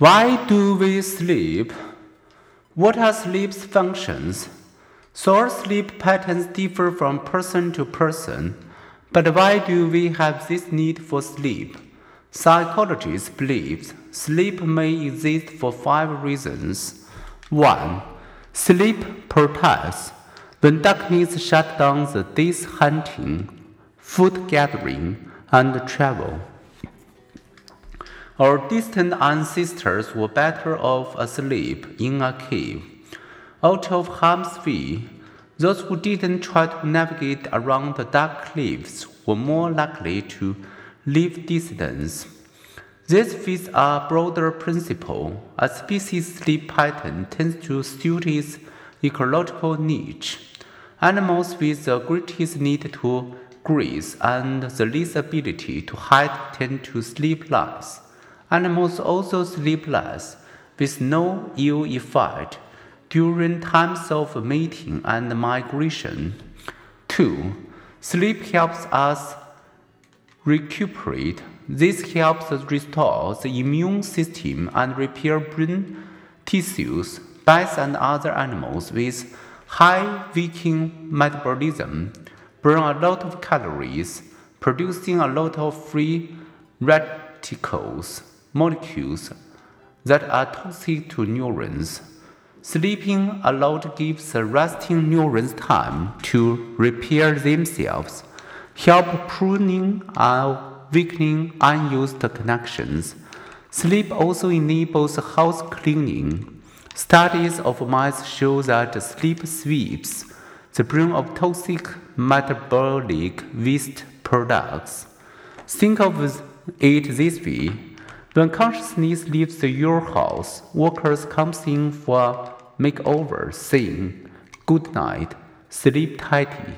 Why do we sleep? What are sleep's functions? So sleep patterns differ from person to person. But why do we have this need for sleep? Psychologists believe sleep may exist for five reasons. 1. Sleep protects. When darkness shuts down the day's hunting, food gathering, and travel. Our distant ancestors were better off asleep in a cave. Out of harm's way, those who didn't try to navigate around the dark cliffs were more likely to live distance. This fits a broader principle. A species' sleep pattern tends to suit its ecological niche. Animals with the greatest need to graze and the least ability to hide tend to sleep less. Animals also sleep less, with no ill effect, during times of mating and migration. 2. Sleep helps us recuperate. This helps restore the immune system and repair brain tissues. Bats and other animals with high waking metabolism burn a lot of calories, producing a lot of free radicals molecules that are toxic to neurons. Sleeping aloud gives the resting neurons time to repair themselves, help pruning or weakening unused connections. Sleep also enables house cleaning. Studies of mice show that sleep sweeps the brain of toxic metabolic waste products. Think of it this way when consciousness leaves your house, workers comes in for makeover saying, Good night, sleep tighty.